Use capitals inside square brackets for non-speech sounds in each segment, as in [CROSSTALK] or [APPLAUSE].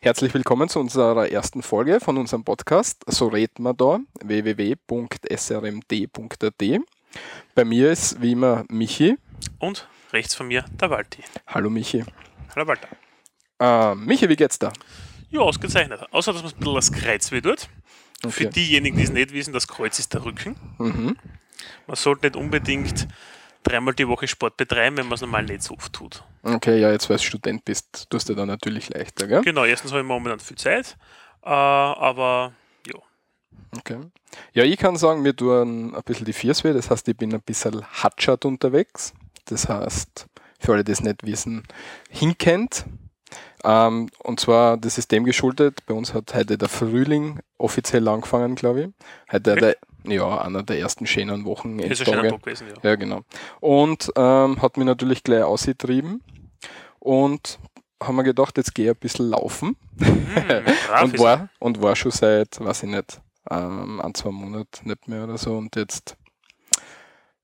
Herzlich willkommen zu unserer ersten Folge von unserem Podcast So reden wir da, www.srmd.at. Bei mir ist wie immer Michi. Und rechts von mir der Walti. Hallo Michi. Hallo Walter. Äh, Michi, wie geht's da? Ja, ausgezeichnet. Außer, dass man ein bisschen das Kreuz weh tut. Okay. Für diejenigen, die es nicht wissen, das Kreuz ist der Rücken. Mhm. Man sollte nicht unbedingt dreimal die Woche Sport betreiben, wenn man es normal nicht so oft tut. Okay, ja, jetzt weil du Student bist, tust du da natürlich leichter, gell? Genau, erstens habe ich momentan viel Zeit, äh, aber ja. Okay. Ja, ich kann sagen, mir tun ein bisschen die Viers weh, das heißt, ich bin ein bisschen hatschert unterwegs. Das heißt, für alle, die es nicht wissen, hinkennt. Ähm, und zwar, das ist dem geschuldet, bei uns hat heute der Frühling offiziell angefangen, glaube ich. Heute Okay. der, ja, einer der ersten schönen Ist ein schöner. Tag gewesen, ja. Ja, genau. Und ähm, hat mich natürlich gleich ausgetrieben. Und haben wir gedacht, jetzt gehe ich ein bisschen laufen. [LAUGHS] Brav und, war, und war schon seit, weiß ich nicht, ähm, ein, zwei Monaten nicht mehr oder so. Und jetzt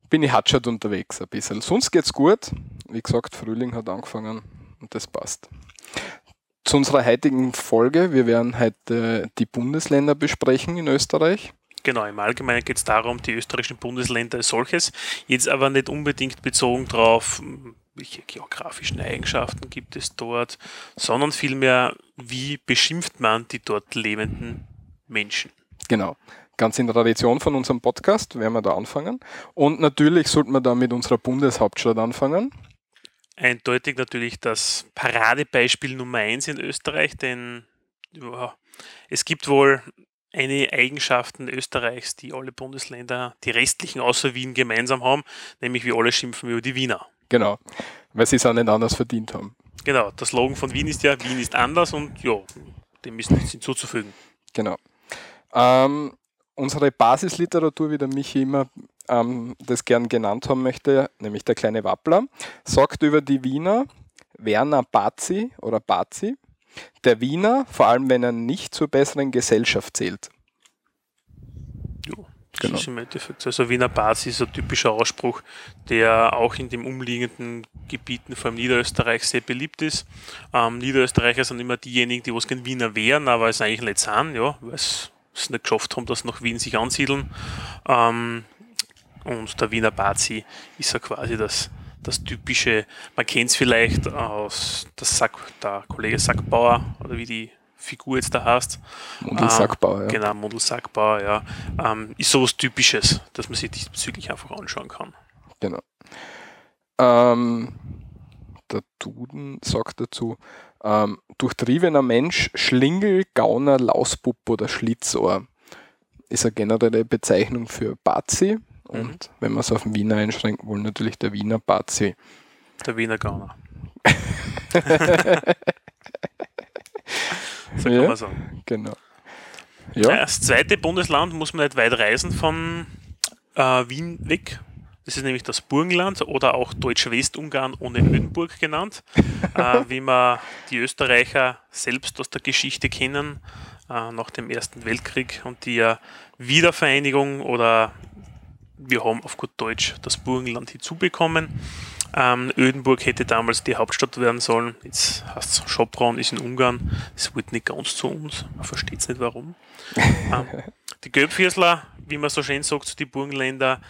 bin ich hatschert unterwegs ein bisschen. Sonst geht's gut. Wie gesagt, Frühling hat angefangen und das passt. Zu unserer heutigen Folge. Wir werden heute die Bundesländer besprechen in Österreich. Genau, im Allgemeinen geht es darum, die österreichischen Bundesländer als solches, jetzt aber nicht unbedingt bezogen darauf, welche geografischen Eigenschaften gibt es dort, sondern vielmehr, wie beschimpft man die dort lebenden Menschen. Genau. Ganz in Tradition von unserem Podcast werden wir da anfangen. Und natürlich sollten wir da mit unserer Bundeshauptstadt anfangen. Eindeutig natürlich das Paradebeispiel Nummer eins in Österreich, denn ja, es gibt wohl einige Eigenschaften Österreichs, die alle Bundesländer, die restlichen außer Wien gemeinsam haben, nämlich wir alle schimpfen über die Wiener. Genau. Weil sie es auch nicht anders verdient haben. Genau, der Slogan von Wien ist ja, Wien ist anders und ja, dem ist nichts hinzuzufügen. Genau. Ähm, unsere Basisliteratur, wie der Michi immer ähm, das gern genannt haben möchte, nämlich der kleine Wappler, sagt über die Wiener Werner Bazi oder Bazi, der Wiener, vor allem wenn er nicht zur besseren Gesellschaft zählt. Ja, das Genau. ist im Endeffekt. Also Wiener Basis ist ein typischer Ausspruch, der auch in den umliegenden Gebieten, vor allem Niederösterreich, sehr beliebt ist. Ähm, Niederösterreicher sind immer diejenigen, die was gegen Wiener wären, aber es eigentlich nicht sind, ja, weil es es nicht geschafft haben, dass sie nach Wien sich ansiedeln. Ähm, und der Wiener Bazi ist ja quasi das, das typische, man kennt es vielleicht aus das Sack, der Kollege Sackbauer oder wie die Figur jetzt da heißt. Mundelsackbauer, ja. Genau, Mundelsackbauer, ja. Ähm, ist sowas Typisches, dass man sich diesbezüglich einfach anschauen kann. Genau. Ähm, der Duden sagt dazu, ähm, durchtriebener Mensch, Schlingel, Gauner, Lausbub oder Schlitzohr ist eine generelle Bezeichnung für Bazi. Und Mhm. wenn man es auf den Wiener einschränkt, wohl natürlich der Wiener Bazi. Der Wiener Gauner. [LAUGHS] so Ja. kann man sagen. Genau. Ja. Ja, Das zweite Bundesland muss man nicht weit reisen von äh, Wien weg. Das ist nämlich das Burgenland oder auch Deutsch-Westungarn ohne Ödenburg genannt, äh, [LAUGHS] wie man die Österreicher selbst aus der Geschichte kennen, äh, nach dem Ersten Weltkrieg und die äh, Wiedervereinigung oder wir haben auf gut Deutsch das Burgenland hinzubekommen. Ähm, Ödenburg hätte damals die Hauptstadt werden sollen. Jetzt heißt es Schopron, ist in Ungarn. Das wird nicht ganz zu uns. Man versteht es nicht warum. [LAUGHS] ähm, die Gelbviersler, wie man so schön sagt, die Burgenländer,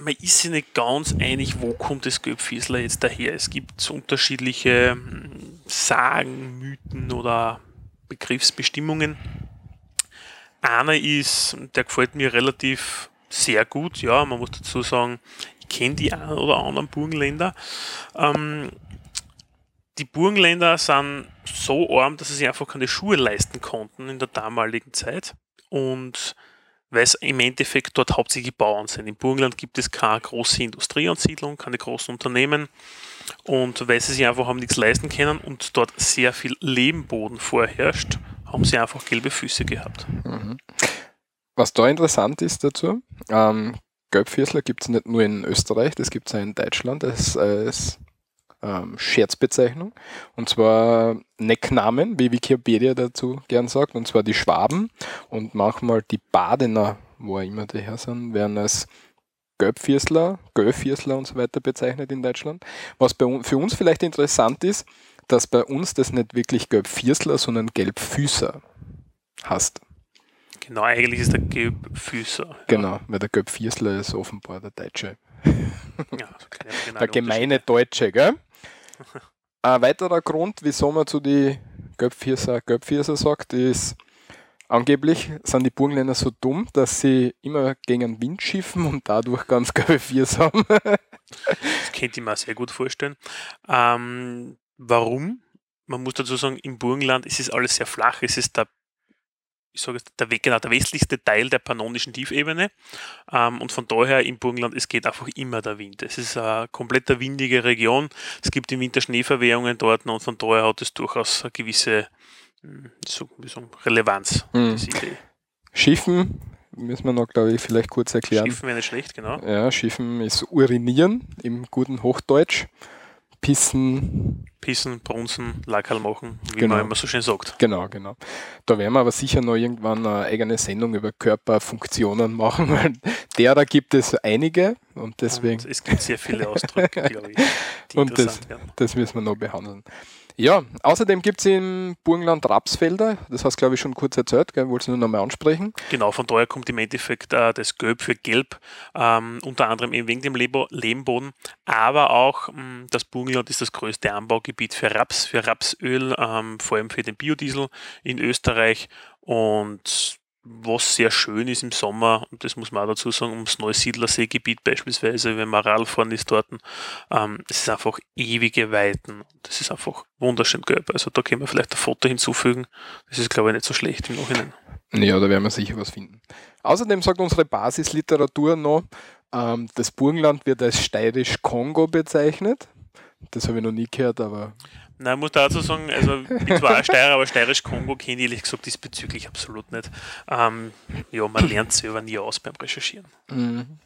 man ist sich nicht ganz einig, wo kommt das Gelbviersler jetzt daher. Es gibt so unterschiedliche hm, Sagen, Mythen oder Begriffsbestimmungen. Einer ist, der gefällt mir relativ sehr gut, ja, man muss dazu sagen, ich kenne die einen oder anderen Burgenländer. Ähm, die Burgenländer sind so arm, dass sie sich einfach keine Schuhe leisten konnten in der damaligen Zeit. Und weil es im Endeffekt dort hauptsächlich Bauern sind. Im Burgenland gibt es keine große Industrieansiedlung, keine großen Unternehmen. Und weil sie sich einfach haben nichts leisten können und dort sehr viel Lehmboden vorherrscht, haben sie einfach gelbe Füße gehabt. Was da interessant ist dazu, ähm, Gelbviersler gibt es nicht nur in Österreich, das gibt es auch in Deutschland als, als ähm, Scherzbezeichnung. Und zwar Necknamen, wie Wikipedia dazu gern sagt, und zwar die Schwaben und manchmal die Badener, wo immer die her sind, werden als Gelbviersler, Gelbviersler und so weiter bezeichnet in Deutschland. Was bei, für uns vielleicht interessant ist, dass bei uns das nicht wirklich Gelbviersler, sondern Gelbfüßer heißt. Genau, eigentlich ist der Gelbfüßer. Genau, ja. weil der Gelbviersler ist offenbar der Deutsche. Ja, also [LAUGHS] der gemeine Deutsche, gell? [LAUGHS] Ein weiterer Grund, wieso man zu die Gelbvierser Gelbvierser sagt, ist, angeblich sind die Burgenländer so dumm, dass sie immer gegen den Wind schiffen und dadurch ganz Viers haben. [LAUGHS] das könnte ich mir sehr gut vorstellen. Ähm, warum? Man muss dazu sagen, im Burgenland ist es alles sehr flach. Es ist der ich sage der, genau, der westlichste Teil der pannonischen Tiefebene. Ähm, und von daher im Burgenland, es geht einfach immer der Wind. Es ist eine komplett windige Region. Es gibt im Winter Schneeverwehungen dort und von daher hat es durchaus eine gewisse hm, so, so Relevanz, mhm. Schiffen müssen wir noch, glaube ich, vielleicht kurz erklären. Schiffen wäre nicht schlecht, genau. Ja, Schiffen ist urinieren im guten Hochdeutsch. Pissen. Pissen, Brunzen, Lackerl machen, wie genau. man immer so schön sagt. Genau, genau. Da werden wir aber sicher noch irgendwann eine eigene Sendung über Körperfunktionen machen, [LAUGHS] weil derer gibt es einige und deswegen. Und es gibt sehr viele Ausdrücke, [LAUGHS] glaube ich, die und interessant das, werden. Das müssen wir noch behandeln. Ja, außerdem gibt es im Burgenland Rapsfelder, das hast glaube ich schon kurz erzählt, wolltest du nur nochmal ansprechen? Genau, von daher kommt im Endeffekt äh, das Gelb für Gelb, ähm, unter anderem eben wegen dem Lehmboden, aber auch mh, mm, das Burgenland ist das größte Anbaugebiet für Raps, für Rapsöl, ähm, vor allem für den Biodiesel in Österreich und was sehr schön ist im Sommer, und das muss man auch dazu sagen, ums Neusiedlerseegebiet beispielsweise, wenn man Radfahren ist dort, ähm, es ist einfach ewige Weiten. Das ist einfach wunderschön gelb. Also da können wir vielleicht ein Foto hinzufügen. Das ist, glaube ich, nicht so schlecht im Nachhinein. Ja, da werden wir sicher was finden. Außerdem sagt unsere Basisliteratur noch, ähm, das Burgenland wird als steirisch-Kongo bezeichnet. Das habe ich noch nie gehört, aber Nein, ich muss dazu sagen, also ich bin zwar Steirer, aber Steirisch-Kongo kenne ich ehrlich gesagt diesbezüglich absolut nicht. Ähm, ja, man lernt selber nie aus beim Recherchieren. Mhm.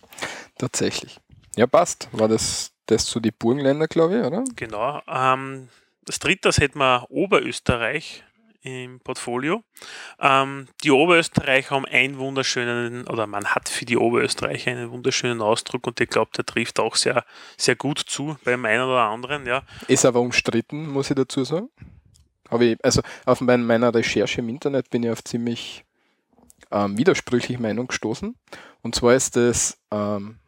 Tatsächlich. Ja, passt. War das, das zu die Burgenländer, glaube ich, oder? Genau. Ähm, das dritte, das hätten wir Oberösterreich im Portfolio. Ähm, die Oberösterreicher haben einen wunderschönen, oder man hat für die Oberösterreicher einen wunderschönen Ausdruck und ich glaube, der trifft auch sehr, sehr gut zu beim einen oder anderen. Ja. Ist aber umstritten, muss ich dazu sagen. Aber ich, also auf meiner Recherche im Internet bin ich auf ziemlich ähm, widersprüchliche Meinung gestoßen. Und zwar ist das ähm,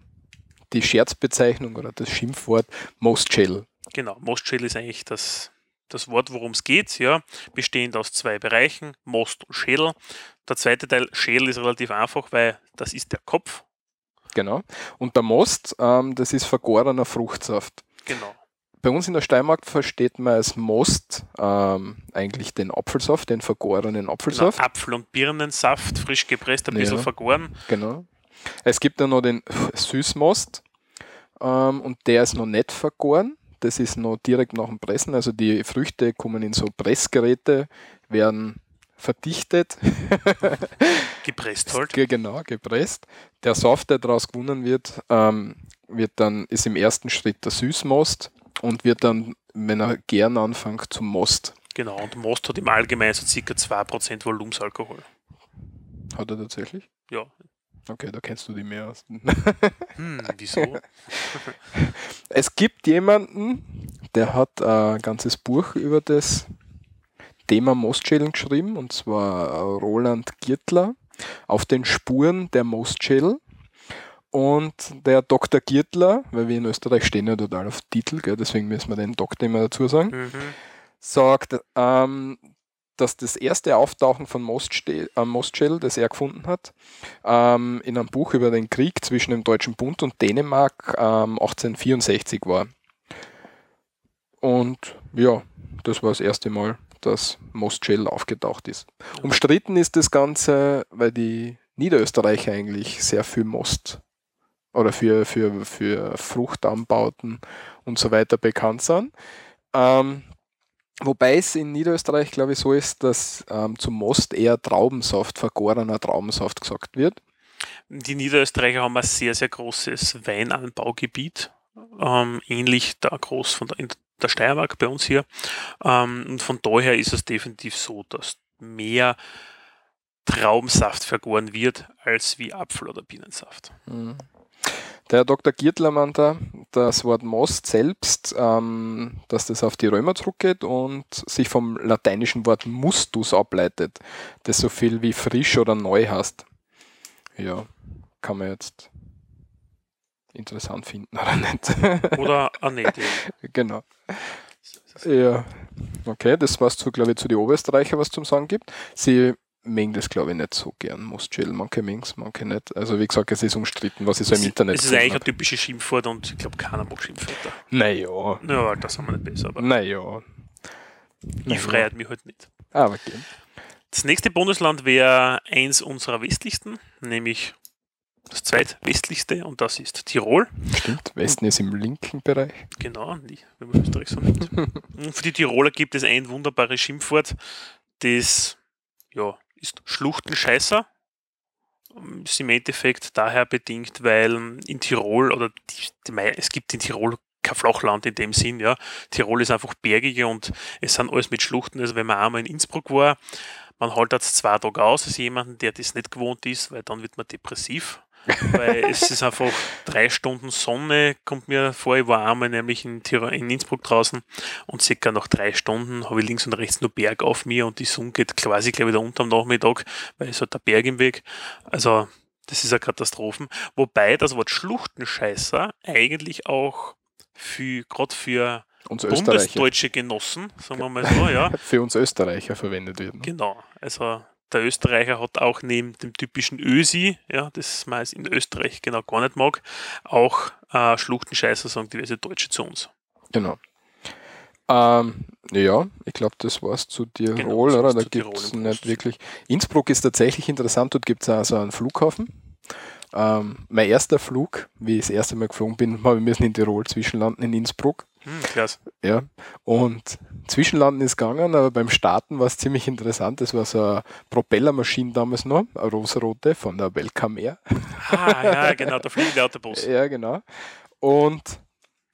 die Scherzbezeichnung oder das Schimpfwort Most Shell. Genau, Most Shell ist eigentlich das das Wort, worum es geht, ja, bestehend aus zwei Bereichen, Most und Schädel. Der zweite Teil, Schädel, ist relativ einfach, weil das ist der Kopf. Genau. Und der Most, ähm, das ist vergorener Fruchtsaft. Genau. Bei uns in der Steiermark versteht man als Most ähm, eigentlich den Apfelsaft, den vergorenen Apfelsaft. Genau, Apfel- und Birnensaft, frisch gepresst, ein bisschen vergoren. Genau. Es gibt dann noch den Süßmost ähm, und der ist noch nicht vergoren das ist noch direkt nach dem Pressen. Also die Früchte kommen in so Pressgeräte, werden verdichtet. [LAUGHS] gepresst halt. Genau, gepresst. Der Saft, der daraus gewonnen wird, ähm, wird dann, ist im ersten Schritt der Süßmost und wird dann, wenn er gern anfängt, zum Most. Genau, und Most hat im Allgemeinen so ca. 2% Volumensalkohol. Hat er tatsächlich? Ja, Okay, da kennst du die mehr aus. [LAUGHS] hm, wieso? [LAUGHS] es gibt jemanden, der hat ein ganzes Buch über das Thema Mostschädeln geschrieben, und zwar Roland Giertler, auf den Spuren der Mostschädel. Und der Dr. Giertler, weil wir in Österreich stehen ja total auf Titel, gell, deswegen müssen wir den Doktor immer dazu sagen, mhm. sagt, ähm, dass das erste Auftauchen von Mostschell, äh, das er gefunden hat, ähm, in einem Buch über den Krieg zwischen dem Deutschen Bund und Dänemark ähm, 1864 war. Und ja, das war das erste Mal, dass Mostschell aufgetaucht ist. Umstritten ist das Ganze, weil die Niederösterreicher eigentlich sehr viel Most oder für, für, für Fruchtanbauten und so weiter bekannt sind. Ähm, Wobei es in Niederösterreich, glaube ich, so ist, dass ähm, zum Most eher Traubensaft, vergorener Traubensaft gesagt wird. Die Niederösterreicher haben ein sehr, sehr großes Weinanbaugebiet, ähm, ähnlich da groß von der, in der Steiermark bei uns hier. Ähm, und von daher ist es definitiv so, dass mehr Traubensaft vergoren wird als wie Apfel- oder Bienensaft. Mhm. Der Herr Dr. Giertler meint da, das Wort Most selbst, ähm, dass das auf die Römer zurückgeht und sich vom lateinischen Wort mustus ableitet, das so viel wie frisch oder neu heißt. Ja, kann man jetzt interessant finden [LAUGHS] oder nicht. Oder auch nicht. genau. Ja, okay, das war's zu, glaube ich, zu den Oberösterreicher, was zum Sagen gibt. Sie mögen das, glaube ich, nicht so gern, Mostchill. Manche mögen es, manche nicht. Also, wie gesagt, es ist umstritten, was ich so im Internet Es ist eigentlich ein typisches Schimpfwort und ich glaube, keiner mag Schimpfwörter. Naja. Ja, das haben wir nicht besser, aber Naja. ich freiheit mich halt nicht. Aber okay. Das nächste Bundesland wäre eins unserer westlichsten, nämlich das zweitwestlichste und das ist Tirol. Stimmt, Westen ist im linken Bereich. Genau, wenn man Österreich so nimmt. Und [LAUGHS] für die Tiroler gibt es ein wunderbares Schimpfwort, das ja, ist Schluchtenscheißer. Ist im Endeffekt daher bedingt, weil in Tirol oder die, die, es gibt in Tirol kein Flachland in dem Sinn, ja. Tirol ist einfach bergige und es sind alles mit Schluchten. Also wenn man einmal in Innsbruck war, man hält das zwei Tage aus als jemanden, der das nicht gewohnt ist, weil dann wird man depressiv. Weil es ist einfach drei Stunden Sonne, kommt mir vor. Ich war einmal nämlich in, Tirol, in Innsbruck draußen und circa nach drei Stunden habe ich links und rechts nur Berg auf mir und die Sonne geht quasi gleich wieder unter am Nachmittag, weil es hat der Berg im Weg. Also, das ist eine Katastrophe. Wobei das Wort Schluchtenscheißer eigentlich auch für, gerade für Uns bundesdeutsche Genossen, sagen wir mal so, ja, [LAUGHS] Für uns Österreicher verwendet wird. ne? Genau, also der Österreicher hat auch neben dem typischen Ösi, ja, das man in Österreich genau gar nicht mag, auch äh, Schluchtenscheißer, sagen diverse Deutsche zu uns. Genau. Ähm, ja, ich glaube, das war's zu Tirol, Genau, oder? Da gibt es nicht wirklich. Innsbruck ist tatsächlich interessant, dort gibt es also einen Flughafen. Ähm, mein erster Flug, wie ich das erste Mal geflogen bin, [LAUGHS] habe ich müssen in Tirol zwischenlanden in Innsbruck. Hm, klasse. Ja, und Zwischenlanden ist gegangen, aber beim Starten war es ziemlich interessant. Das war so eine Propellermaschine damals noch, eine rosarote von der Welcome Air. Ah, ja, [LAUGHS] genau, der fliegende Autobus. Ja, genau. Und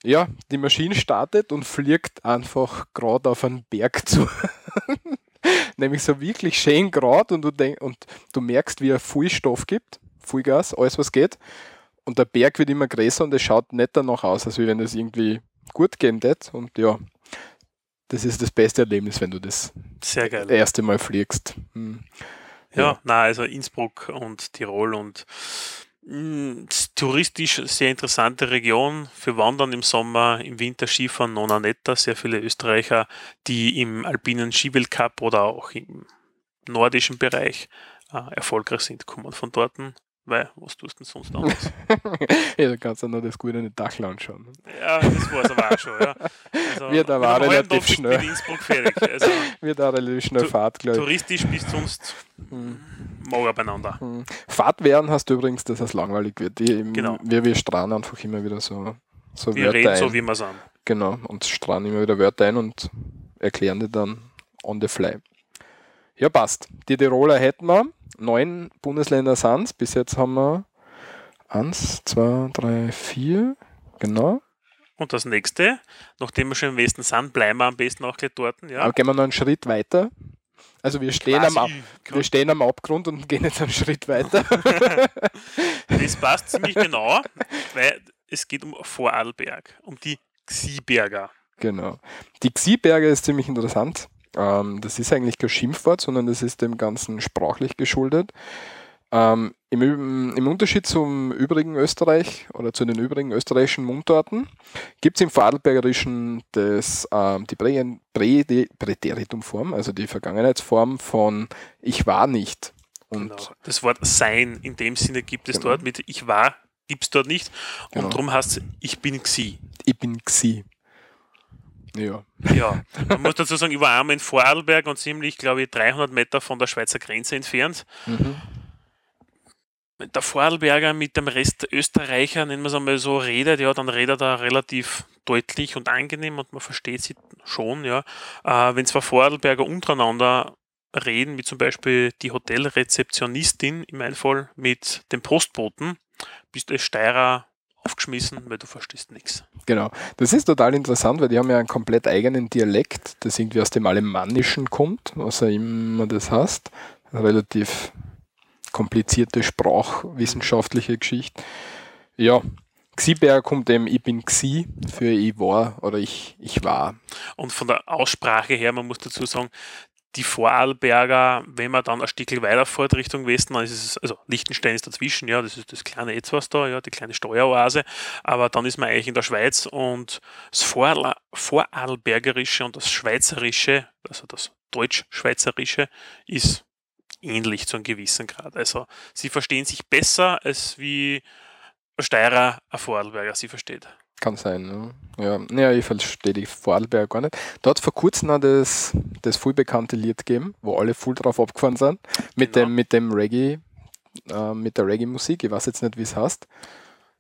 ja, die Maschine startet und fliegt einfach gerade auf einen Berg [LAUGHS] zu. Nämlich so wirklich schön gerade und du, denk, und du merkst, wie er viel Stoff gibt, viel Gas, alles was geht. Und der Berg wird immer größer und es schaut nicht danach aus, als wenn es irgendwie gut gehen wird. Und ja, das ist das beste Erlebnis, wenn du das Sehr geil. erste Mal fliegst. Hm. Ja, na, also Innsbruck und Tirol und mh, touristisch sehr interessante Region für Wandern im Sommer, im Winter Skifahren, nona netta. Sehr viele Österreicher, die im alpinen Skiweltcup oder auch im nordischen Bereich äh, erfolgreich sind, kommen von dort. Weil, was tust du denn sonst [LAUGHS] anderes? ja, da kannst du noch das gute Dachl anschauen. ja, das war es aber auch schon. Ja. Also, Wird aber einem relativ schnell. mit Innsbruck fertig. Also, [LAUGHS] Wird auch relativ schnell Fahrt, glaube ich. touristisch bist du sonst mager beieinander. Hm. Fahrt werden hast du übrigens, dass es langweilig wird. Die, Genau. Wir, wir strahlen einfach immer wieder so, so Wir Wörter reden ein. so, wie wir sind. genau, und strahlen immer wieder Wörter ein und erklären die dann on the fly. Ja, passt. Die Tiroler hätten wir. Neun Bundesländer sind es. Bis jetzt haben wir eins, zwei, drei, vier. Genau. Und das nächste, nachdem wir schon im Westen sind, bleiben wir am besten auch gleich dort. Ja. Aber gehen wir noch einen Schritt weiter. Also wir stehen, am, Ab- wir stehen am Abgrund und [LAUGHS] gehen jetzt einen Schritt weiter. [LAUGHS] Das passt ziemlich [LAUGHS] genau, weil es geht um Vorarlberg, um die Xieberger. Genau. Die Xieberge ist ziemlich interessant. Ähm, das ist eigentlich kein Schimpfwort, sondern das ist dem Ganzen sprachlich geschuldet. Ähm, im, Im Unterschied zum übrigen Österreich oder zu den übrigen österreichischen Mundarten gibt es im Vorarlbergerischen das, ähm, die Prä Prä Präteritumform, also die Vergangenheitsform von ich war nicht. Und Genau. Das Wort sein in dem Sinne gibt es Genau. dort mit ich war, gibt es dort nicht. Und Genau. darum heißt es ich bin Xi. ich bin Xi. Ja. Ja, man muss dazu sagen, ich war einmal in Vorarlberg und ziemlich, glaube ich, 300 Meter von der Schweizer Grenze entfernt. Mhm. Wenn der Vorarlberger mit dem Rest Österreicher, nennen wir es einmal so, redet, ja, dann redet er relativ deutlich und angenehm und man versteht sie schon, ja. Äh, wenn zwei Vorarlberger untereinander reden, wie zum Beispiel die Hotelrezeptionistin im Einfall mit dem Postboten, bist du als Steirer aufgeschmissen, weil du verstehst nichts. Genau. Das ist total interessant, weil die haben ja einen komplett eigenen Dialekt, das irgendwie aus dem Alemannischen kommt, was auch immer das heißt. Eine relativ komplizierte sprachwissenschaftliche Geschichte. Ja, Xiberger kommt eben, ich bin Xi für ich war oder ich, ich war. Und von der Aussprache her, man muss dazu sagen, die Vorarlberger, wenn man dann ein Stück weiterfährt Richtung Westen, dann ist es, also Liechtenstein ist dazwischen, ja, das ist das kleine Etwas da, ja, die kleine Steueroase, aber dann ist man eigentlich in der Schweiz und das Vorarl Vorarlbergerische und das Schweizerische, also das Deutsch-Schweizerische, ist ähnlich zu einem gewissen Grad. Also sie verstehen sich besser, als wie ein Steirer ein Vorarlberger sie versteht. Kann sein, ja. Ja, ja ich verstehe die Vorarlberger gar nicht. Da hat es vor kurzem noch das, das voll bekannte Lied gegeben, wo alle voll drauf abgefahren sind. Mit Genau. dem, mit dem Reggae, äh, mit der Reggae-Musik. Ich weiß jetzt nicht, wie es heißt.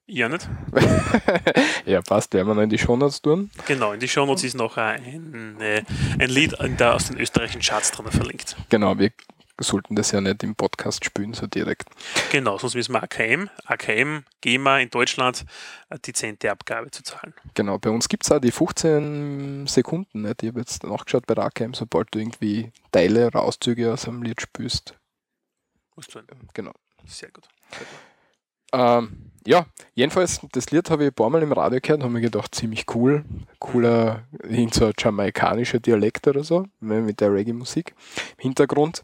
Ja, nicht? [LAUGHS] ja, passt, werden wir noch in die Shownotes tun. Genau, in die Shownotes ist noch ein, äh, ein Lied der, aus den österreichischen Charts drin verlinkt. Genau, wir sollten das ja nicht im Podcast spielen, so direkt. Genau, sonst müssen wir AKM, AKM, GEMA in Deutschland eine dezente Abgabe zu zahlen. Genau, bei uns gibt es auch die 15 Sekunden. Nicht? Ich habe jetzt nachgeschaut bei Rakem, sobald du irgendwie Teile oder Auszüge aus einem Lied spielst. Musst du Genau. Sehr gut. Ähm, ja, jedenfalls, das Lied habe ich ein paar Mal im Radio gehört und habe mir gedacht, ziemlich cool. Cooler, irgend so jamaikanischer Dialekt oder so, ne, mit der Reggae-Musik im Hintergrund.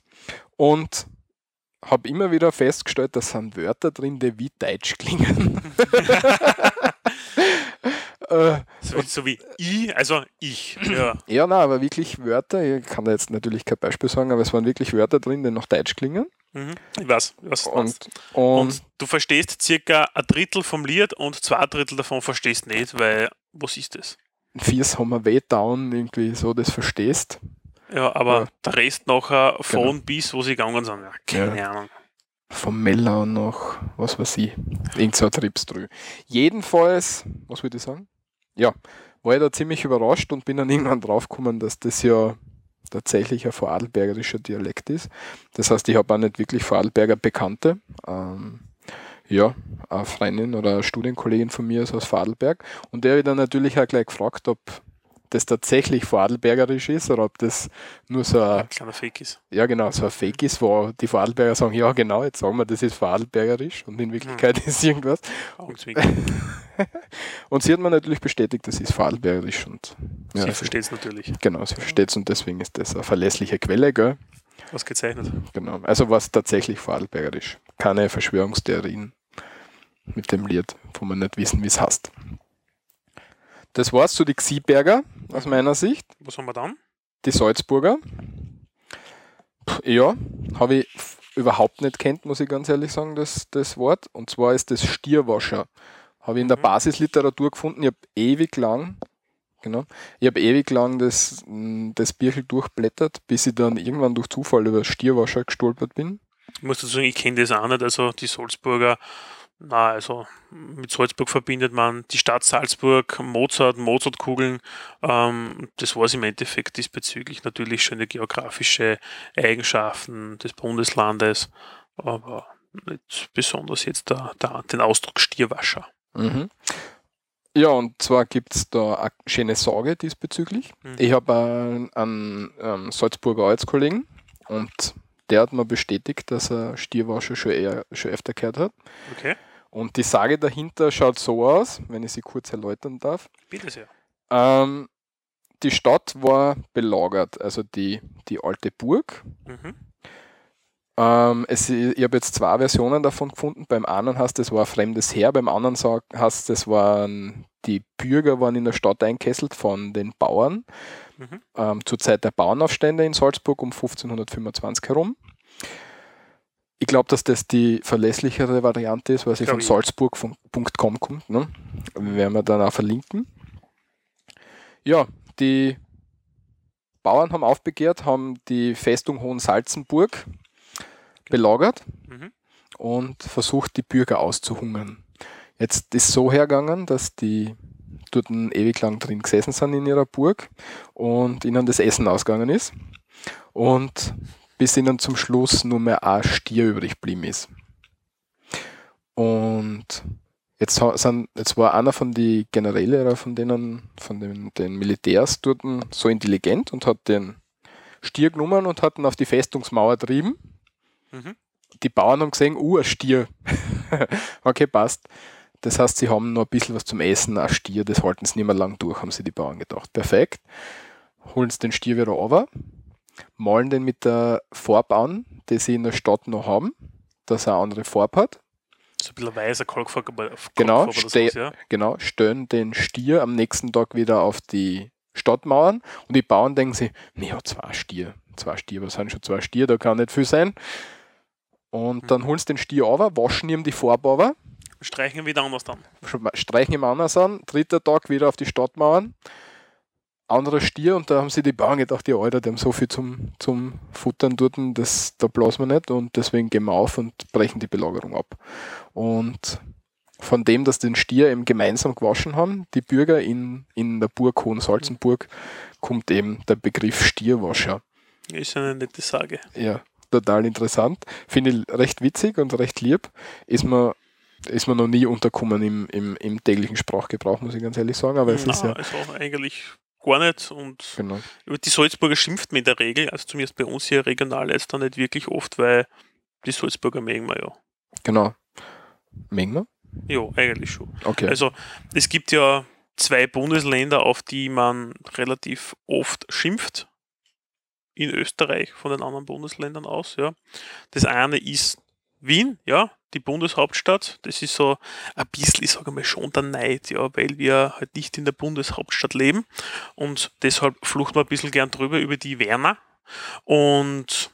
Und habe immer wieder festgestellt, dass sind Wörter drin, die wie Deutsch klingen. [LAUGHS] äh, So, so wie ich, also ich. Ja. ja, na, aber wirklich Wörter, ich kann da jetzt natürlich kein Beispiel sagen, aber es waren wirklich Wörter drin, die nach Deutsch klingen. Mhm. Ich weiß, was. Und, und, Und du verstehst circa ein Drittel vom Lied und zwei Drittel davon verstehst nicht, weil was ist das? Viers haben wir weh down, irgendwie so, das verstehst. Ja, aber Ja. der Rest nachher von Genau. bis, wo sie gegangen sind, ja, keine Ahnung. Vom Mellau noch, was weiß ich, irgend so ein Tripstrü. Jedenfalls, was würde ich sagen? Ja, war ich da ziemlich überrascht und bin dann [LAUGHS] irgendwann draufgekommen, dass das ja tatsächlich ein vorarlbergerischer Dialekt ist. Das heißt, ich habe auch nicht wirklich Vorarlberger Bekannte. Ähm, ja, eine Freundin oder eine Studienkollegin von mir ist aus Vorarlberg und der habe ich dann natürlich auch gleich gefragt, ob das tatsächlich Vorarlbergerisch ist oder ob das nur so ein Kleiner Fake ist. ja genau, so ein Fake ist, wo die Vorarlberger sagen, ja genau, jetzt sagen wir, das ist Vorarlbergerisch und in Wirklichkeit ist irgendwas. [LAUGHS] Und sie hat mir natürlich bestätigt, das ist Vorarlbergerisch und ja, sie versteht es natürlich. genau, sie versteht es und deswegen ist das eine verlässliche Quelle, gell? Ausgezeichnet. Genau. Also was tatsächlich Vorarlbergerisch. Keine Verschwörungstheorien mit dem Lied, wo wir nicht wissen, wie es heißt. Das war's zu die Xieberger aus meiner Sicht. Was haben wir dann? Die Salzburger. Puh, Ja, habe ich überhaupt nicht kennt, muss ich ganz ehrlich sagen, das, das Wort. Und zwar ist das Stierwascher. Habe ich in der Mhm. Basisliteratur gefunden. Ich habe ewig lang, genau, ich habe ewig lang das, m, das Birchel durchblättert, bis ich dann irgendwann durch Zufall über Stierwascher gestolpert bin. Ich muss dazu sagen, ich kenne das auch nicht. Also die Salzburger, na, also mit Salzburg verbindet man die Stadt Salzburg, Mozart, Mozartkugeln. Ähm, das war es im Endeffekt diesbezüglich natürlich schöne geografische Eigenschaften des Bundeslandes, aber nicht besonders jetzt der, der, den Ausdruck Stierwascher. Mhm. Ja, und zwar gibt es da eine schöne Sorge diesbezüglich. Mhm. Ich habe einen, einen ähm, Salzburger Arbeitskollegen und der hat mir bestätigt, dass er Stierwascher schon, eher, schon öfter gehört hat. Okay, Und die Sage dahinter schaut so aus, wenn ich sie kurz erläutern darf. bitte sehr. Ähm, die Stadt war belagert, also die, die alte Burg. Mhm. Ähm, es, ich habe jetzt zwei Versionen davon gefunden. Beim einen heißt es war ein fremdes Heer, beim anderen heißt es waren die Bürger waren in der Stadt einkesselt von den Bauern Mhm. ähm, zur Zeit der Bauernaufstände in Salzburg um 1525 herum. Ich glaube, dass das die verlässlichere Variante ist, weil sie von salzburg.com kommt. Ne? Werden wir dann auch verlinken. Ja, die Bauern haben aufbegehrt, haben die Festung Hohensalzenburg belagert Mhm. und versucht, die Bürger auszuhungern. Jetzt ist so hergegangen, dass die dort ewig lang drin gesessen sind in ihrer Burg und ihnen das Essen ausgegangen ist und bis ihnen zum Schluss nur mehr ein Stier übrig geblieben ist. Und jetzt, sind, jetzt war einer von den Generäle oder von denen, von den, den Militärs dort so intelligent und hat den Stier genommen und hat ihn auf die Festungsmauer trieben Mhm. die Bauern haben gesehen, uh, ein Stier. [LAUGHS] okay, passt. Das heißt, sie haben noch ein bisschen was zum Essen, ein Stier, das halten sie nicht mehr lang durch, haben sie die Bauern gedacht. Perfekt. Holen sie den Stier wieder runter, malen den mit der Farbe an, die sie in der Stadt noch haben, dass er eine andere Farbe hat. So ein bisschen weißer Kalkfarbe. Genau, ste ja. genau, stellen den Stier am nächsten Tag wieder auf die Stadtmauern und die Bauern denken sich, naja, zwei Stier, zwei Stier, was sind schon zwei Stier, da kann nicht viel sein. Und mhm. dann holen sie den Stier runter, waschen ihm die Farbe runter. Streichen ihn wieder anders an. Streichen ihm anders an, dritter Tag wieder auf die Stadtmauern anderer Stier und da haben sie die Bauern gedacht, ja Alter, die haben so viel zum, zum Futtern dort, das, da blasen wir nicht und deswegen gehen wir auf und brechen die Belagerung ab. Und von dem, dass den Stier eben gemeinsam gewaschen haben, die Bürger in, in der Burg Hohensalzenburg, kommt eben der Begriff Stierwascher. Ist eine nette Sage. Ja, total interessant. Finde ich recht witzig und recht lieb. Ist mir ist mir noch nie unterkommen im, im, im täglichen Sprachgebrauch, muss ich ganz ehrlich sagen. Aber es Na, ist ja. Also eigentlich gar nicht. Und genau. über die Salzburger schimpft man in der Regel, also zumindest bei uns hier regional jetzt dann nicht wirklich oft, weil die Salzburger mögen wir ja. Genau. Mögen wir? Ja, eigentlich schon. Okay. Also es gibt ja zwei Bundesländer, auf die man relativ oft schimpft. In Österreich von den anderen Bundesländern aus, ja. Das eine ist Wien, ja, die Bundeshauptstadt. Das ist so ein bisschen, ich sage mal, schon der Neid, ja, weil wir halt nicht in der Bundeshauptstadt leben und deshalb flucht man ein bisschen gern drüber über die Werner. Und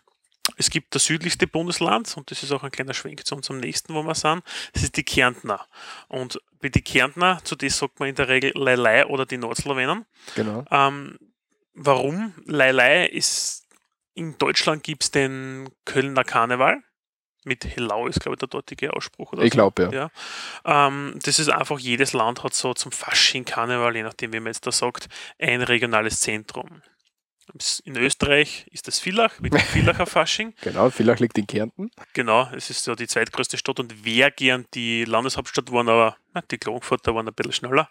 es gibt das südlichste Bundesland und das ist auch ein kleiner Schwenk zu unserem nächsten, wo wir sind. Das ist die Kärntner. Und bei die Kärntner, zu dem sagt man in der Regel Leilei oder die Nordslowenen. Genau. Ähm, warum? Leilei ist, in Deutschland gibt es den Kölner Karneval mit Hellau ist, glaube ich, der dortige Ausspruch. Oder ich so. glaube, ja. ja. Ähm, das ist einfach, jedes Land hat so zum Fasching, Karneval, je nachdem, wie man jetzt da sagt, ein regionales Zentrum. In Österreich ist das Villach, mit dem Villacher Fasching. [LAUGHS] Genau, Villach liegt in Kärnten. Genau, es ist so die zweitgrößte Stadt und wer gern die Landeshauptstadt waren, aber die Klagenfurter waren ein bisschen schneller.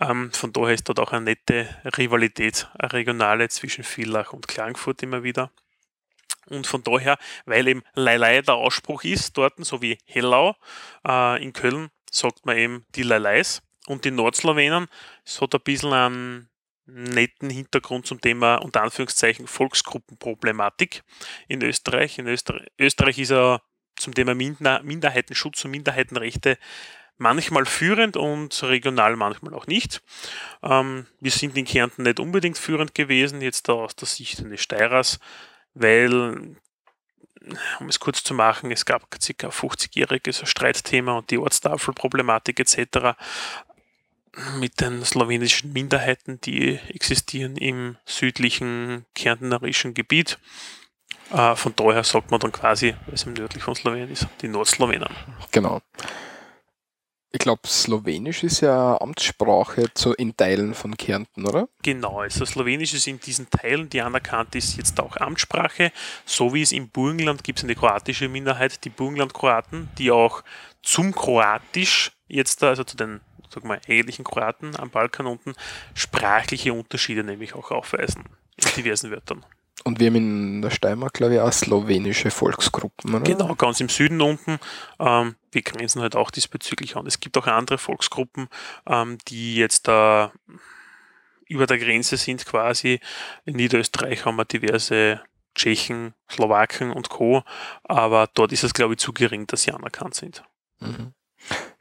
Ähm, von daher ist dort auch eine nette Rivalität, eine regionale zwischen Villach und Klagenfurt immer wieder. Und von daher, weil eben Leilei der Ausspruch ist, dort, so wie Hellau äh, in Köln, sagt man eben die Leileis. Und die Nordslowenen, es hat ein bisschen einen netten Hintergrund zum Thema, unter Anführungszeichen, Volksgruppenproblematik in Österreich. In Österreich, Österreich ist er zum Thema Minder, Minderheitenschutz und Minderheitenrechte manchmal führend und regional manchmal auch nicht. Ähm, wir sind in Kärnten nicht unbedingt führend gewesen, jetzt aus der Sicht eines Steirers weil, um es kurz zu machen, es gab ca. 50-jähriges Streitthema und die Ortstafelproblematik etc. mit den slowenischen Minderheiten, die existieren im südlichen kärntnerischen Gebiet. Äh, von daher sagt man dann quasi, weil es im nördlich von Slowenien ist, die Nordslowenen. Genau. Ich glaube, Slowenisch ist ja Amtssprache zu, in Teilen von Kärnten, oder? Genau, also Slowenisch ist in diesen Teilen, die anerkannt ist, jetzt auch Amtssprache. So wie es im Burgenland gibt es eine kroatische Minderheit, die Burgenland-Kroaten, die auch zum Kroatisch jetzt, also zu den sag mal, eigentlichen Kroaten am Balkan unten, sprachliche Unterschiede nämlich auch aufweisen in diversen Wörtern. Und wir haben in der Steiermark, glaube ich, auch slowenische Volksgruppen. Oder? Genau, ganz im Süden unten. Ähm, wir grenzen halt auch diesbezüglich an. Es gibt auch andere Volksgruppen, ähm, die jetzt da über der Grenze sind quasi. In Niederösterreich haben wir diverse Tschechen, Slowaken und Co. Aber dort ist es, glaube ich, zu gering, dass sie anerkannt sind. Mhm.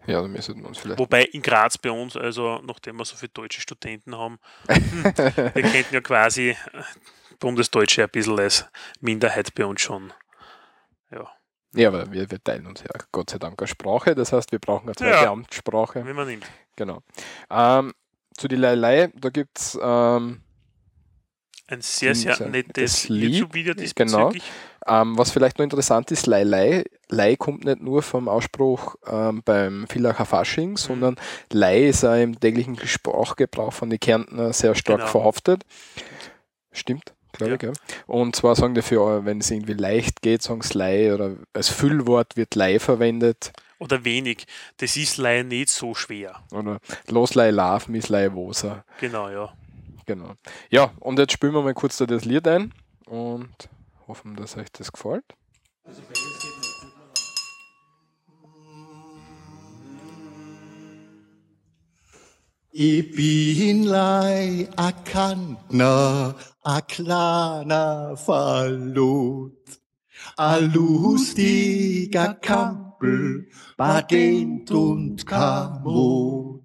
Ja, da müssen wir uns vielleicht. Wobei in Graz bei uns, also nachdem wir so viele deutsche Studenten haben, [LAUGHS] wir könnten ja quasi Bundesdeutsche ein bisschen als Minderheit bei uns schon. Ja. Ja, aber wir, wir teilen uns ja Gott sei Dank eine Sprache, das heißt, wir brauchen eine zweite ja, Amtssprache. Wie man nimmt. Genau. Ähm, zu die Leilei, da gibt es ähm, ein sehr, sehr nettes YouTube-Video. Genau. Ähm, was vielleicht noch interessant ist, Leilei, Lei kommt nicht nur vom Ausspruch ähm, beim Villacher Fasching, mhm. sondern Lei ist auch im täglichen Sprachgebrauch von den Kärntner sehr stark genau. verhaftet. Stimmt glaube ja. ich. Und zwar sagen dafür, wenn es irgendwie leicht geht, sagen sie Lei oder als Füllwort wird Lei verwendet. Oder wenig. Das ist Lei nicht so schwer. Oder Los Lei Laufen ist Lei Wosa. Genau, ja. Genau. Ja, und jetzt spielen wir mal kurz da das Lied ein und hoffen, dass euch das gefällt. Also Ich bin lei a Kantner, a kleiner Verlot, a lustiger Kampel, Badent und Kamot.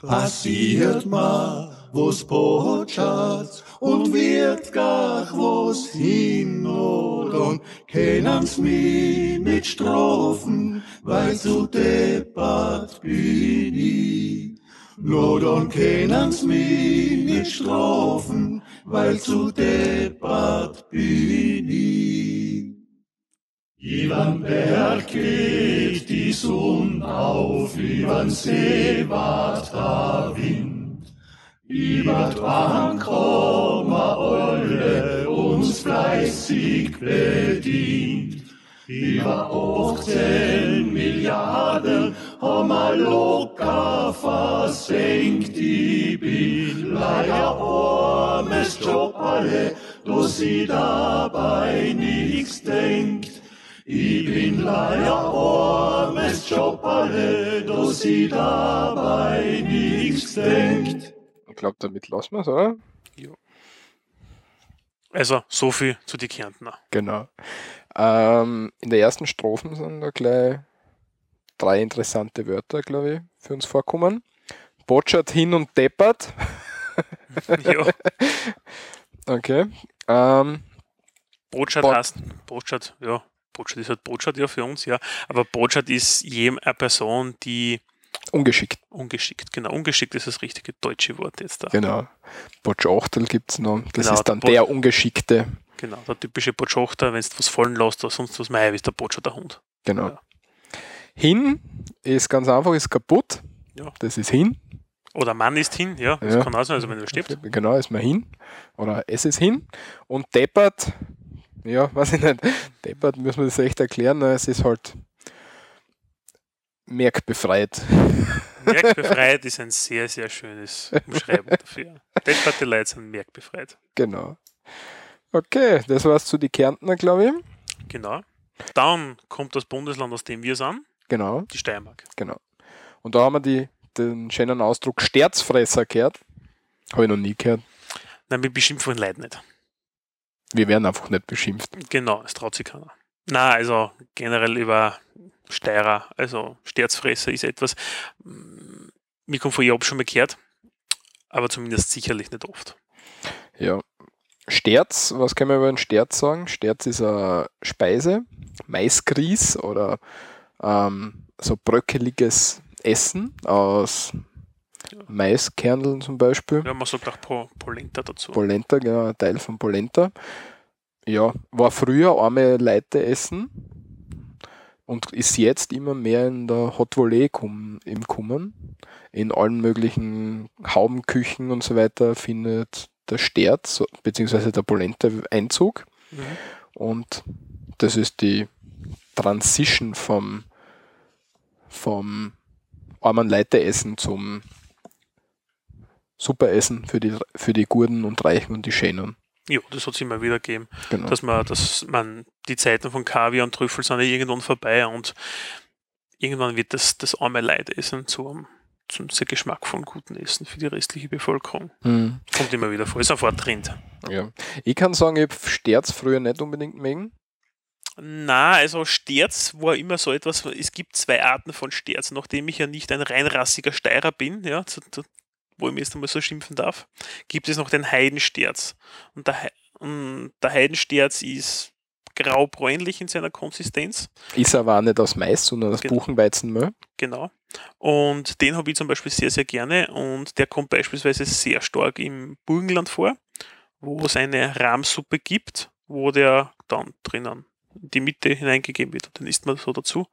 Passiert mal, wo's potschert und wird gar wo's hin und kennen's mich mit Strophen, weil zu deppert bin ich. Nur dann kennen's mich mit Strophen, weil zu deppert bin ich. Iwan Berg geht die Sonne auf, Iwan See wart der Wind. Über dran kommen alle uns fleißig bedient. Über 18 Milliarden locker versenkt. Ich bin leider armes Jobberle, dass sie dabei nichts denkt. Ich bin leider armes Jobberle, dass sie dabei nichts denkt. Ich glaube, damit lassen wir es, oder? Also, so viel zu die Kärntner. Genau. Ähm, in der ersten Strophe sind da gleich drei interessante Wörter, glaube ich, für uns vorkommen. Botschert hin und deppert. [LAUGHS] ja, [LAUGHS] Okay. Ähm, Brotschat Bot- heißt, Brotschat, ja, Brotschat ist halt Brotschat ja für uns, ja. Aber Brotschat ist jem eine Person, die ungeschickt, ungeschickt, genau, ungeschickt ist das richtige deutsche Wort jetzt da. genau. Botschachtel gibt es noch. Das Genau, ist dann Bot- der Ungeschickte. Genau, der typische Botschachter, wenn du was fallen lässt oder sonst was, mei, ist der Botscher der Hund. Genau. Ja. Hin ist ganz einfach, ist kaputt. Ja. Das ist hin. Oder Mann ist hin, ja, das Ja. kann auch sein, also wenn er stirbt. Genau, ist man hin. Oder es ist hin. Und deppert, ja, [LAUGHS] weiß ich nicht. Deppert müssen wir das echt erklären. Es ist halt merkbefreit. Merkbefreit ist ein sehr, sehr schönes [LAUGHS] Umschreibung dafür. Depperte Leute sind merkbefreit. Genau. Okay, das war's zu die Kärntner, glaube ich. Genau. Dann kommt das Bundesland, aus dem wir sind, Genau, die Steiermark. genau. Und da haben wir die, den schönen Ausdruck Sterzfresser gehört. Habe ich noch nie gehört. Nein, wir beschimpfen Leute nicht. Wir werden einfach nicht beschimpft. Genau, es traut sich keiner. Na, also generell über Steirer, also Sterzfresser ist etwas, mm, mir kommt vor, ich habe schon mal gehört, aber zumindest sicherlich nicht oft. Ja. Sterz, was kann man über den Sterz sagen? Sterz ist eine Speise, Maisgrieß oder ähm, so bröckeliges Essen aus Maiskerneln zum Beispiel. Ja, man sagt auch Po- Polenta dazu. Polenta, genau, ein Teil von Polenta. Ja, war früher arme Leute essen und ist jetzt immer mehr in der Hot Volley kum, im Kommen. In allen möglichen Haubenküchen und so weiter findet der Sterz beziehungsweise der Polenta Einzug. Mhm. Und das ist die Transition vom, vom armen Leute-Essen zum Superessen für die, für die Guten und Reichen und die Schönen. Ja, das hat es immer wieder gegeben, Genau. dass man, dass man, die Zeiten von Kaviar und Trüffel sind ja irgendwann vorbei und irgendwann wird das, das arme Leidessen zu einem, zum sehr geschmackvollen guten Essen für die restliche Bevölkerung. Hm, Kommt immer wieder vor, ist ein Trend. ja. Ich kann sagen, ich habe Sterz früher nicht unbedingt mögen. Na, also Sterz war immer so etwas, es gibt zwei Arten von Sterz, nachdem ich ja nicht ein reinrassiger Steirer bin, ja, zu, zu, wo ich mir jetzt einmal so schimpfen darf, gibt es noch den Heidensterz. Und der, und der Heidensterz ist graubräunlich in seiner Konsistenz, Ist aber auch nicht aus Mais, sondern aus Genau. Buchenweizenmehl. genau. Und den habe ich zum Beispiel sehr, sehr gerne und der kommt beispielsweise sehr stark im Burgenland vor, wo es eine Rahmsuppe gibt, wo der dann drinnen in die Mitte hineingegeben wird und den isst man so dazu.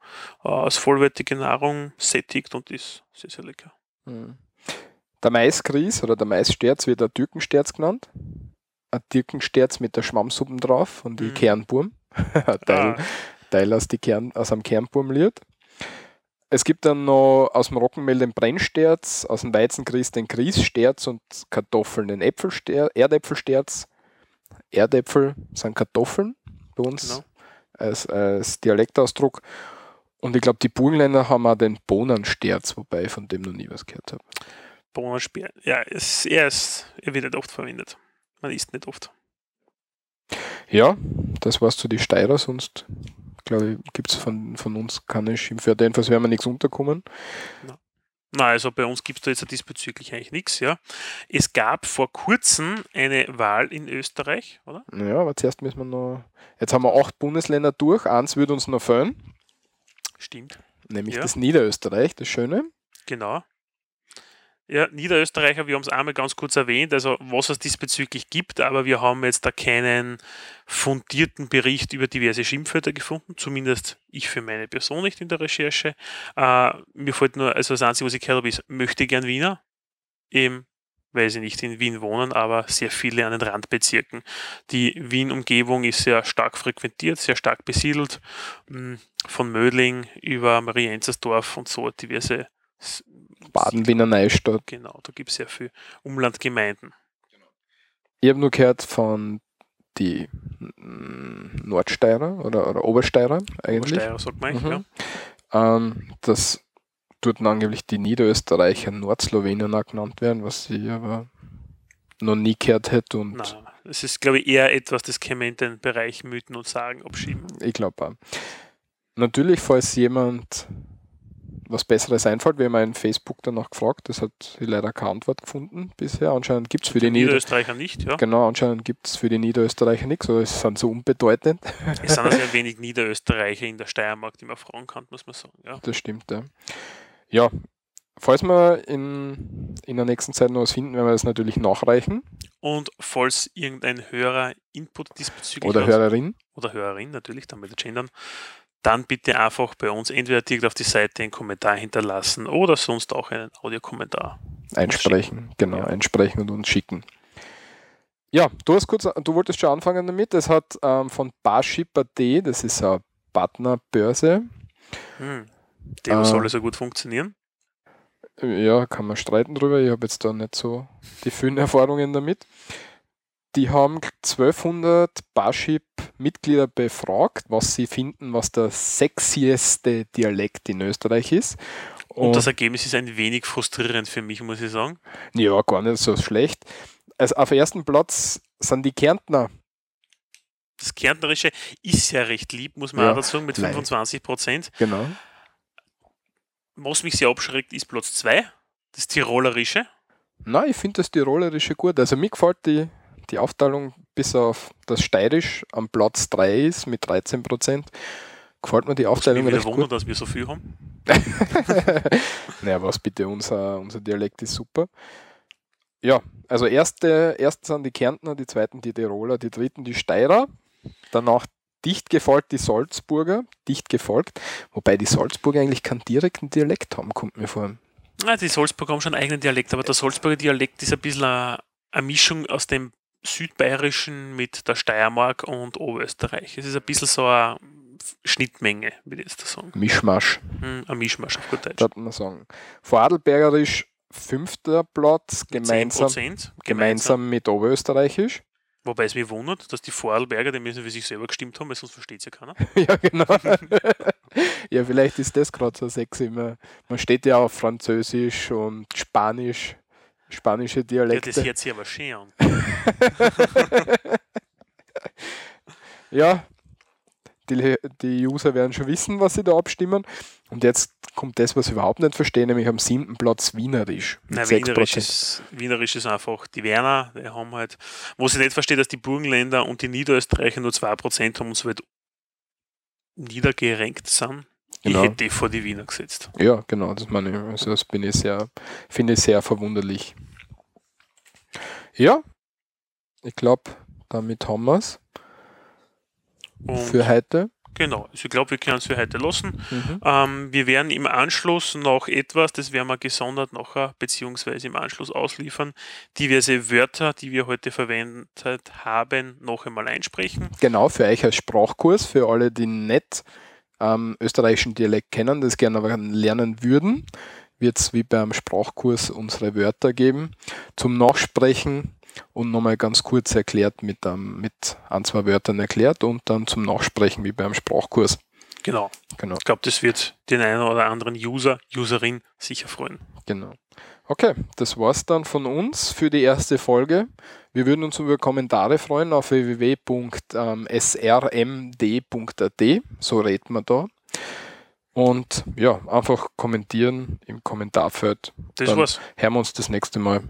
Äh, als vollwertige Nahrung sättigt und ist sehr, sehr lecker. Hm. Der Maisgrieß oder der Maissterz wird ein Türkensterz genannt. Ein Türkensterz mit der Schwammsuppen drauf von die Mhm. Kernburm. [LAUGHS] Teil, Ah, Teil aus, die Kern, aus einem Kernburm liert. Es gibt dann noch aus dem Roggenmehl den Brennsterz, aus dem Weizengrieß den Grießsterz und Kartoffeln den Äpfelster Erdäpfelsterz. Erdäpfel sind Kartoffeln bei uns Genau. Als, als Dialektausdruck. Und ich glaube, die Burgenländer haben auch den Bohnensterz, wobei ich von dem noch nie was gehört habe. Bohnensperr. Ja, es, er, ist, er wird nicht oft verwendet. Man isst nicht oft. Ja, das war's zu die Steirer, sonst glaube ich, gibt es von, von uns keine Schimpfwörter. Jedenfalls werden wir nichts unterkommen. Na, also bei uns gibt es da jetzt diesbezüglich eigentlich nichts, ja. Es gab vor kurzem eine Wahl in Österreich, oder? Ja, aber zuerst müssen wir noch. Jetzt haben wir acht Bundesländer durch, eins würde uns noch fehlen, Stimmt. nämlich Ja. das Niederösterreich, das Schöne. Genau. Ja, Niederösterreicher, wir haben es einmal ganz kurz erwähnt, also was es diesbezüglich gibt, aber wir haben jetzt da keinen fundierten Bericht über diverse Schimpfwörter gefunden, zumindest ich für meine Person nicht in der Recherche. Äh, mir fällt nur, also das Einzige, was ich gehört habe, ist, möchte gern Wiener, eben, weil sie nicht in Wien wohnen, aber sehr viele an den Randbezirken. Die Wien-Umgebung ist sehr stark frequentiert, sehr stark besiedelt, mh, von Mödling über Marienzersdorf und so diverse Baden-Wiener Neustadt. Genau, da gibt es sehr viel Umlandgemeinden. Ich habe nur gehört von die mm, Nordsteirer oder, oder Obersteirer eigentlich, Obersteirer sagt man Mhm. ähm, dass dort angeblich die Niederösterreicher Nordslowenen auch genannt werden, was ich aber noch nie gehört hätte ja. und Nein, es ist, glaube ich, eher etwas, das kann man in den Bereich Mythen und Sagen abschieben. ich glaube auch. Natürlich, falls jemand was Besseres einfällt, wir haben einen Facebook danach gefragt, das hat leider keine Antwort gefunden bisher. Anscheinend gibt es für die Nieder Niederösterreicher nicht, ja. Genau, anscheinend gibt es für die Niederösterreicher nichts, oder es sind so unbedeutend. Es sind [LAUGHS] also sehr wenig Niederösterreicher in der Steiermark, die man fragen kann, muss man sagen. Ja. Das stimmt, ja. Ja, falls wir in, in der nächsten Zeit noch was finden, werden wir das natürlich nachreichen. Und falls irgendein Hörer Input diesbezüglich Oder Hörerin. oder Hörerin natürlich, dann mit der Gendern, dann bitte einfach bei uns entweder direkt auf die Seite einen Kommentar hinterlassen oder sonst auch einen Audiokommentar. einsprechen, genau, Ja. einsprechen und uns schicken. Ja, du hast kurz, du wolltest schon anfangen damit. Es hat ähm, von Barship.at, das ist eine Partnerbörse. Hm. Dem Ah. soll so gut funktionieren. Ja, kann man streiten drüber. Ich habe jetzt da nicht so die vielen [LAUGHS] Erfahrungen damit. Die haben 1200 Barship-Mitglieder befragt, was sie finden, was der sexieste Dialekt in Österreich ist. Und das Ergebnis ist ein wenig frustrierend für mich, muss ich sagen. Ja, gar nicht so schlecht. Also auf ersten Platz sind die Kärntner. Das Kärntnerische ist ja recht lieb, muss man Ja, auch dazu sagen, mit leider. 25 Prozent. Genau. Was mich sehr abschreckt, ist Platz 2, das Tirolerische. Nein, ich finde das Tirolerische gut. Also mir gefällt die, die Aufteilung bis auf das Steirisch am Platz 3 ist mit 13 Prozent. Gefällt mir die Aufteilung recht wundert, gut. dass wir so viel haben. [LAUGHS] naja, was bitte, unser, unser Dialekt ist super. Ja, also erste, ersten sind die Kärntner, die zweiten die Tiroler, die dritten die Steirer, danach dicht gefolgt die Salzburger, dicht gefolgt, wobei die Salzburger eigentlich keinen direkten Dialekt haben, kommt mir vor. Ah, die Salzburger haben schon einen eigenen Dialekt, aber der Salzburger Dialekt ist ein bisschen eine, eine Mischung aus dem Südbayerischen mit der Steiermark und Oberösterreich. Es ist ein bisschen so eine Schnittmenge, würde ich jetzt sagen. Mischmasch. Hm, ein Mischmasch auf gut Deutsch. darf man sagen. Vorarlbergerisch fünfter Platz, gemeinsam, 10%, gemeinsam mit Oberösterreichisch. Wobei es mich wundert, dass die Vorarlberger, die müssen für sich selber gestimmt haben, weil sonst versteht es ja keiner. [LAUGHS] ja, genau. [LAUGHS] ja, vielleicht ist das gerade so sexy. Man, man steht ja auf Französisch und Spanisch, spanische Ja, Dialekte. das hört sich aber schön an. [LAUGHS] Ja, die, die User werden schon wissen, was sie da abstimmen. Und jetzt kommt das, was ich überhaupt nicht verstehe, nämlich am siebten Platz Wienerisch. 6%. Wienerisch ist, Wienerisch ist einfach die Werner, die haben halt, wo ich nicht verstehe, dass die Burgenländer und die Niederösterreicher nur 2% haben und so weit niedergerenkt sind. Genau. Ich hätte die vor die Wiener gesetzt. Ja, genau, das meine ich. Also das bin ich sehr, finde ich sehr verwunderlich. Ja, ich glaube, damit haben wir es für heute. genau, also ich glaube, wir können es für heute lassen. Mhm. Ähm, wir werden im Anschluss noch etwas, das werden wir gesondert nachher, beziehungsweise im Anschluss ausliefern, diverse Wörter, die wir heute verwendet haben, noch einmal einsprechen. Genau, für euch als Sprachkurs, für alle, die nicht ähm, österreichischen Dialekt kennen, das gerne aber lernen würden, wird es wie beim Sprachkurs unsere Wörter geben zum Nachsprechen und nochmal ganz kurz erklärt mit, ähm, mit ein, zwei Wörtern erklärt und dann zum Nachsprechen wie beim Sprachkurs. Genau. Genau. Ich glaube, das wird den einen oder anderen User, Userin sicher freuen. Genau. Okay, das war's dann von uns für die erste Folge. Wir würden uns über Kommentare freuen auf www.srmd.at, so reden wir da. Und ja, einfach kommentieren im Kommentarfeld. Das Dann war's. hören wir uns das nächste Mal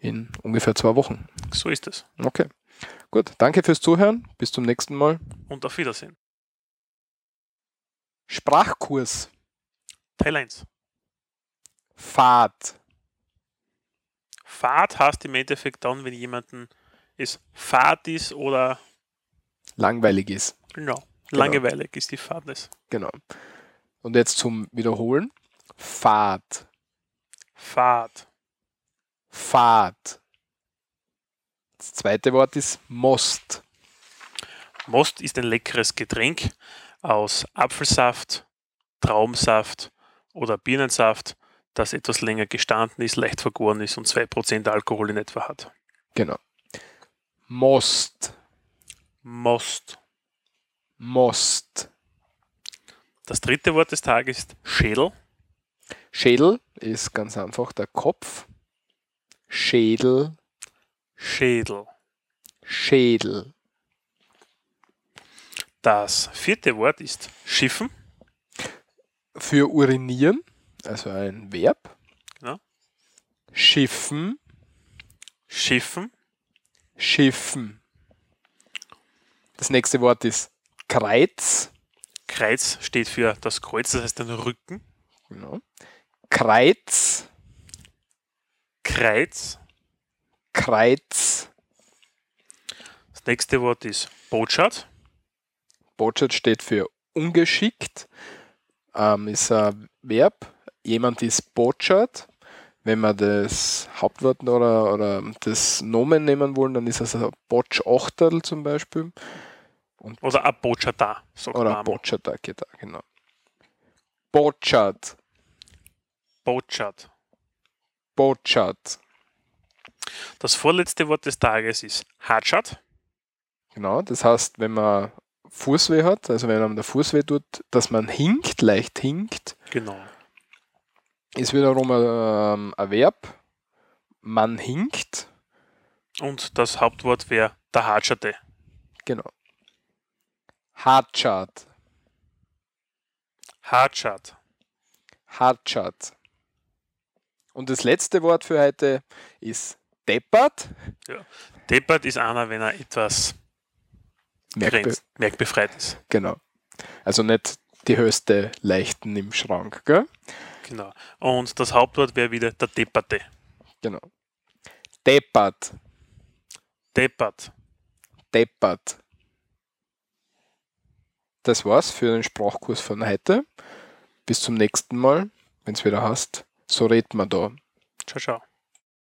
in ungefähr zwei Wochen. So ist es. Okay, gut. Danke fürs Zuhören. Bis zum nächsten Mal. Und auf Wiedersehen. Sprachkurs. Teil 1. Fahrt. Fahrt heißt im Endeffekt dann, wenn jemanden es Fahrt ist oder Langweilig ist. genau, langweilig ist die Fahrtnis. Genau. Und jetzt zum Wiederholen. Fahrt. Fahrt. Fahrt. Das zweite Wort ist Most. Most ist ein leckeres Getränk aus Apfelsaft, Traubensaft oder Birnensaft, das etwas länger gestanden ist, leicht vergoren ist und 2% Alkohol in etwa hat. Genau. Most. Most. Most. Das dritte Wort des Tages ist Schädel. Schädel ist ganz einfach der Kopf. Schädel. Schädel. Schädel. Das vierte Wort ist Schiffen. Für urinieren, also ein Verb. Genau. Schiffen. Schiffen. Schiffen. Das nächste Wort ist Kreuz. Kreuz steht für das Kreuz, das heißt den Rücken. Genau. Kreuz. Kreuz. Kreuz. Das nächste Wort ist Botschaft. Botschaft steht für ungeschickt. Ähm, ist ein Verb. Jemand ist Botschaft. Wenn wir das Hauptwort oder, oder das Nomen nehmen wollen, dann ist es ein Botschachterl zum Beispiel. Oder ein Botschafter, sagt man Oder einmal. Botschafter, genau. Botschaft. Botschaft. Botschaft. Das vorletzte Wort des Tages ist Hatschat. Genau, das heißt, wenn man Fußweh hat, also wenn einem der Fuß weh tut, dass man hinkt, leicht hinkt, Genau. ist wiederum ein, ähm, ein Verb. Man hinkt, Und das Hauptwort wäre der Hatschate. genau. Hartschat, Hatschat. Hartschat. Und das letzte Wort für heute ist deppert. Deppert ist einer, wenn er etwas Merkbe grenzt, merkbefreit ist. genau. Also nicht die höchste Leichten im Schrank, gell? Genau. Und das Hauptwort wäre wieder der Depperte. Genau. Deppert, Deppert. deppert. Das war's für den Sprachkurs von heute. Bis zum nächsten Mal, wenn es wieder hast. So redet man da. Ciao, ciao.